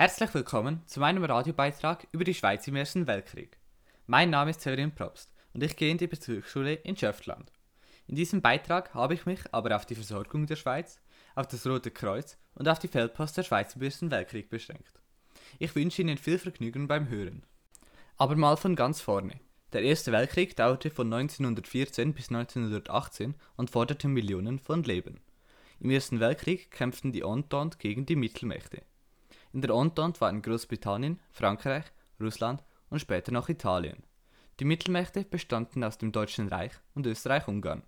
Herzlich willkommen zu meinem Radiobeitrag über die Schweiz im Ersten Weltkrieg. Mein Name ist Severin Probst und ich gehe in die Bezugsschule in Schöftland. In diesem Beitrag habe ich mich aber auf die Versorgung der Schweiz, auf das Rote Kreuz und auf die Feldpost der Schweiz im Ersten Weltkrieg beschränkt. Ich wünsche Ihnen viel Vergnügen beim Hören. Aber mal von ganz vorne. Der Erste Weltkrieg dauerte von 1914 bis 1918 und forderte Millionen von Leben. Im Ersten Weltkrieg kämpften die Entente gegen die Mittelmächte. In der Entente waren Großbritannien, Frankreich, Russland und später noch Italien. Die Mittelmächte bestanden aus dem Deutschen Reich und Österreich-Ungarn.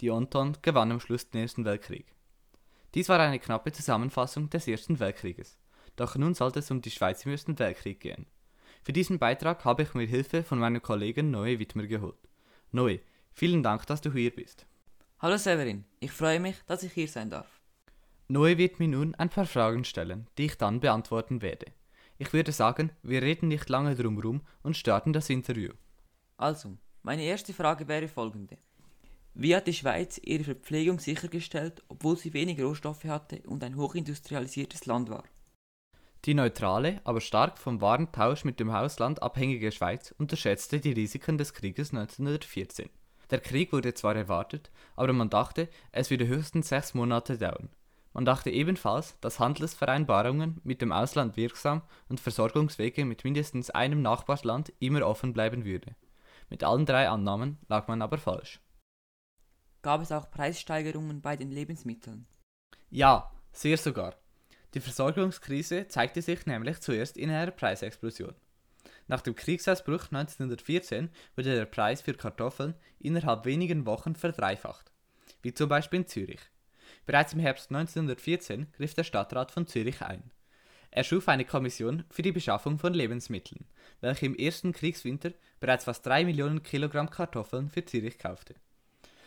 Die Entente gewann am Schluss den Ersten Weltkrieg. Dies war eine knappe Zusammenfassung des Ersten Weltkrieges. Doch nun sollte es um die Schweiz im Ersten Weltkrieg gehen. Für diesen Beitrag habe ich mir Hilfe von meinem Kollegen Noe Wittmer geholt. Noe, vielen Dank, dass du hier bist. Hallo Severin, ich freue mich, dass ich hier sein darf. Noe wird mir nun ein paar Fragen stellen, die ich dann beantworten werde. Ich würde sagen, wir reden nicht lange drum rum und starten das Interview. Also, meine erste Frage wäre folgende. Wie hat die Schweiz ihre Verpflegung sichergestellt, obwohl sie wenig Rohstoffe hatte und ein hochindustrialisiertes Land war? Die neutrale, aber stark vom Warentausch mit dem Ausland abhängige Schweiz unterschätzte die Risiken des Krieges 1914. Der Krieg wurde zwar erwartet, aber man dachte, es würde höchstens sechs Monate dauern. Man dachte ebenfalls, dass Handelsvereinbarungen mit dem Ausland wirksam und Versorgungswege mit mindestens einem Nachbarland immer offen bleiben würde. Mit allen drei Annahmen lag man aber falsch. Gab es auch Preissteigerungen bei den Lebensmitteln? Ja, sehr sogar. Die Versorgungskrise zeigte sich nämlich zuerst in einer Preisexplosion. Nach dem Kriegsausbruch 1914 wurde der Preis für Kartoffeln innerhalb wenigen Wochen verdreifacht, wie zum Beispiel in Zürich. Bereits im Herbst 1914 griff der Stadtrat von Zürich ein. Er schuf eine Kommission für die Beschaffung von Lebensmitteln, welche im ersten Kriegswinter bereits fast drei Millionen Kilogramm Kartoffeln für Zürich kaufte.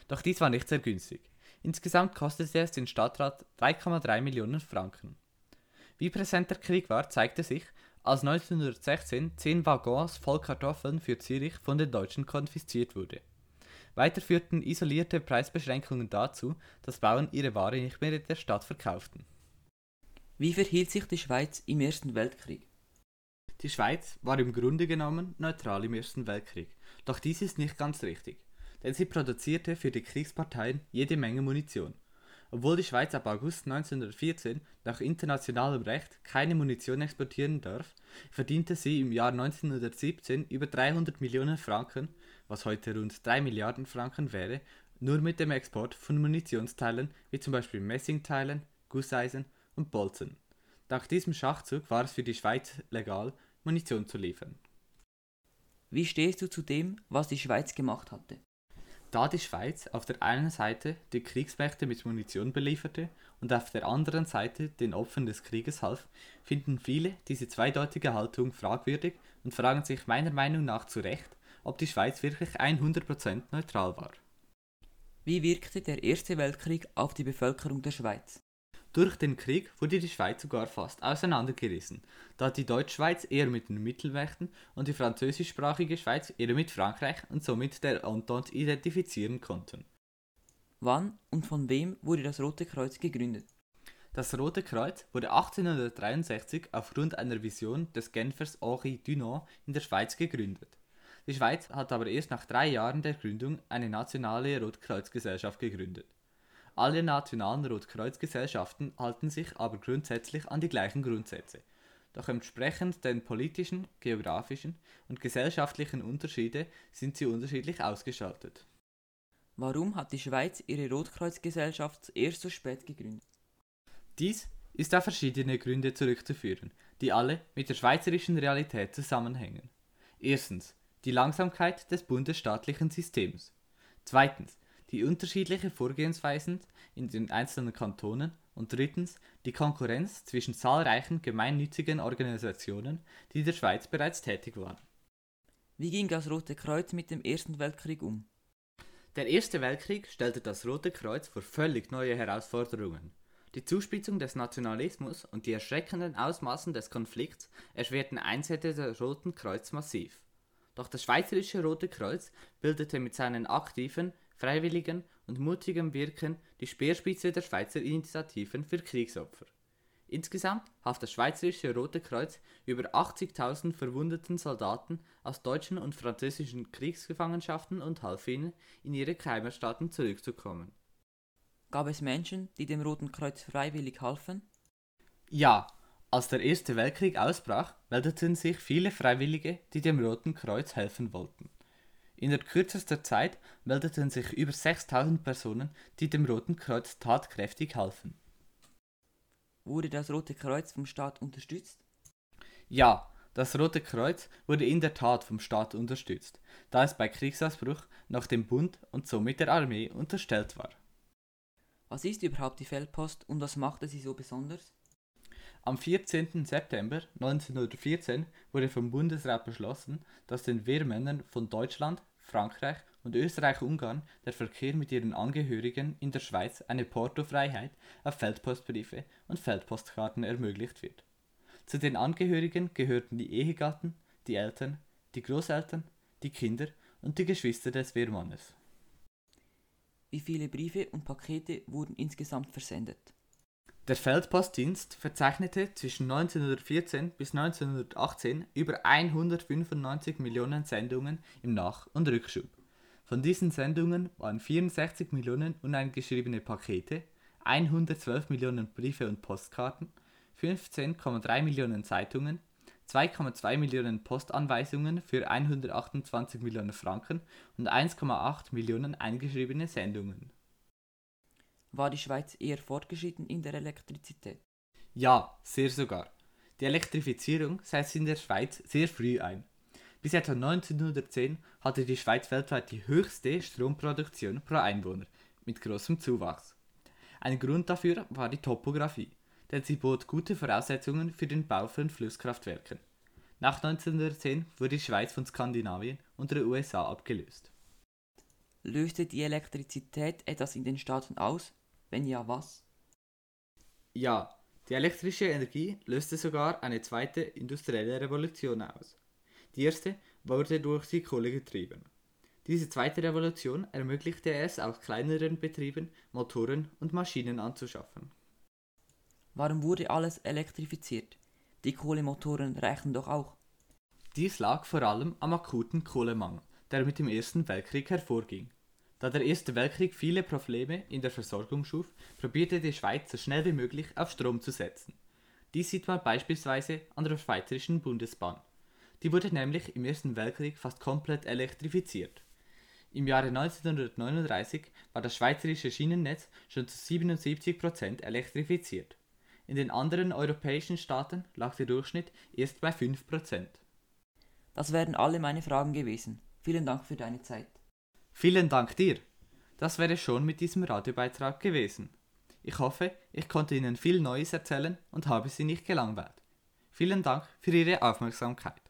Doch dies war nicht sehr günstig. Insgesamt kostete es den Stadtrat 3,3 Millionen Franken. Wie präsent der Krieg war, zeigte sich, als 1916 zehn Waggons voll Kartoffeln für Zürich von den Deutschen konfisziert wurde. Weiter führten isolierte Preisbeschränkungen dazu, dass Bauern ihre Ware nicht mehr in der Stadt verkauften. Wie verhielt sich die Schweiz im Ersten Weltkrieg? Die Schweiz war im Grunde genommen neutral im Ersten Weltkrieg, doch dies ist nicht ganz richtig, denn sie produzierte für die Kriegsparteien jede Menge Munition. Obwohl die Schweiz ab August 1914 nach internationalem Recht keine Munition exportieren darf, verdiente sie im Jahr 1917 über 300 Millionen Franken, was heute rund 3 Milliarden Franken wäre, nur mit dem Export von Munitionsteilen wie zum Beispiel Messingteilen, Gusseisen und Bolzen. Dank diesem Schachzug war es für die Schweiz legal, Munition zu liefern. Wie stehst du zu dem, was die Schweiz gemacht hatte? Da die Schweiz auf der einen Seite die Kriegsmächte mit Munition belieferte und auf der anderen Seite den Opfern des Krieges half, finden viele diese zweideutige Haltung fragwürdig und fragen sich meiner Meinung nach zu Recht, ob die Schweiz wirklich 100% neutral war. Wie wirkte der Erste Weltkrieg auf die Bevölkerung der Schweiz? Durch den Krieg wurde die Schweiz sogar fast auseinandergerissen, da die Deutschschweiz eher mit den Mittelmächten und die französischsprachige Schweiz eher mit Frankreich und somit der Entente identifizieren konnten. Wann und von wem wurde das Rote Kreuz gegründet? Das Rote Kreuz wurde 1863 aufgrund einer Vision des Genfers Henri Dunant in der Schweiz gegründet. Die Schweiz hat aber erst nach drei Jahren der Gründung eine nationale Rotkreuzgesellschaft gegründet. Alle nationalen Rotkreuzgesellschaften halten sich aber grundsätzlich an die gleichen Grundsätze, doch entsprechend den politischen, geografischen und gesellschaftlichen Unterschiede sind sie unterschiedlich ausgestaltet. Warum hat die Schweiz ihre Rotkreuzgesellschaft erst so spät gegründet? Dies ist auf verschiedene Gründe zurückzuführen, die alle mit der schweizerischen Realität zusammenhängen. Erstens die Langsamkeit des bundesstaatlichen Systems. Zweitens die unterschiedliche Vorgehensweisen in den einzelnen Kantonen und drittens die Konkurrenz zwischen zahlreichen gemeinnützigen Organisationen, die in der Schweiz bereits tätig waren. Wie ging das Rote Kreuz mit dem Ersten Weltkrieg um? Der Erste Weltkrieg stellte das Rote Kreuz vor völlig neue Herausforderungen. Die Zuspitzung des Nationalismus und die erschreckenden Ausmaßen des Konflikts erschwerten Einsätze des Roten Kreuz massiv. Doch das Schweizerische Rote Kreuz bildete mit seinen aktiven, freiwilligen und mutigem Wirken die Speerspitze der Schweizer Initiativen für Kriegsopfer. Insgesamt half das Schweizerische Rote Kreuz über 80.000 verwundeten Soldaten aus deutschen und französischen Kriegsgefangenschaften und half ihnen, in ihre Heimatstaaten zurückzukommen. Gab es Menschen, die dem Roten Kreuz freiwillig halfen? Ja, als der Erste Weltkrieg ausbrach, meldeten sich viele Freiwillige, die dem Roten Kreuz helfen wollten. In der kürzester Zeit meldeten sich über 6000 Personen, die dem Roten Kreuz tatkräftig halfen. Wurde das Rote Kreuz vom Staat unterstützt? Ja, das Rote Kreuz wurde in der Tat vom Staat unterstützt, da es bei Kriegsausbruch noch dem Bund und somit der Armee unterstellt war. Was ist überhaupt die Feldpost und was machte sie so besonders? Am 14. September 1914 wurde vom Bundesrat beschlossen, dass den Wehrmännern von Deutschland, Frankreich und Österreich-Ungarn der Verkehr mit ihren Angehörigen in der Schweiz eine Portofreiheit auf Feldpostbriefe und Feldpostkarten ermöglicht wird. Zu den Angehörigen gehörten die Ehegatten, die Eltern, die Großeltern, die Kinder und die Geschwister des Wehrmannes. Wie viele Briefe und Pakete wurden insgesamt versendet? Der Feldpostdienst verzeichnete zwischen 1914 bis 1918 über 195 Millionen Sendungen im Nach- und Rückschub. Von diesen Sendungen waren 64 Millionen uneingeschriebene Pakete, 112 Millionen Briefe und Postkarten, 15,3 Millionen Zeitungen, 2,2 Millionen Postanweisungen für 128 Millionen Franken und 1,8 Millionen eingeschriebene Sendungen. War die Schweiz eher fortgeschritten in der Elektrizität? Ja, sehr sogar. Die Elektrifizierung setzt in der Schweiz sehr früh ein. Bis etwa 1910 hatte die Schweiz weltweit die höchste Stromproduktion pro Einwohner, mit großem Zuwachs. Ein Grund dafür war die Topographie, denn sie bot gute Voraussetzungen für den Bau von Flusskraftwerken. Nach 1910 wurde die Schweiz von Skandinavien und der USA abgelöst. Löste die Elektrizität etwas in den Staaten aus? Wenn ja, was? Ja, die elektrische Energie löste sogar eine zweite industrielle Revolution aus. Die erste wurde durch die Kohle getrieben. Diese zweite Revolution ermöglichte es auch kleineren Betrieben, Motoren und Maschinen anzuschaffen. Warum wurde alles elektrifiziert? Die Kohlemotoren reichen doch auch. Dies lag vor allem am akuten Kohlemangel, der mit dem Ersten Weltkrieg hervorging. Da der Erste Weltkrieg viele Probleme in der Versorgung schuf, probierte die Schweiz so schnell wie möglich auf Strom zu setzen. Dies sieht man beispielsweise an der Schweizerischen Bundesbahn. Die wurde nämlich im Ersten Weltkrieg fast komplett elektrifiziert. Im Jahre 1939 war das schweizerische Schienennetz schon zu 77 Prozent elektrifiziert. In den anderen europäischen Staaten lag der Durchschnitt erst bei 5 Prozent. Das wären alle meine Fragen gewesen. Vielen Dank für deine Zeit. Vielen Dank dir. Das wäre schon mit diesem Radiobeitrag gewesen. Ich hoffe, ich konnte Ihnen viel Neues erzählen und habe Sie nicht gelangweilt. Vielen Dank für Ihre Aufmerksamkeit.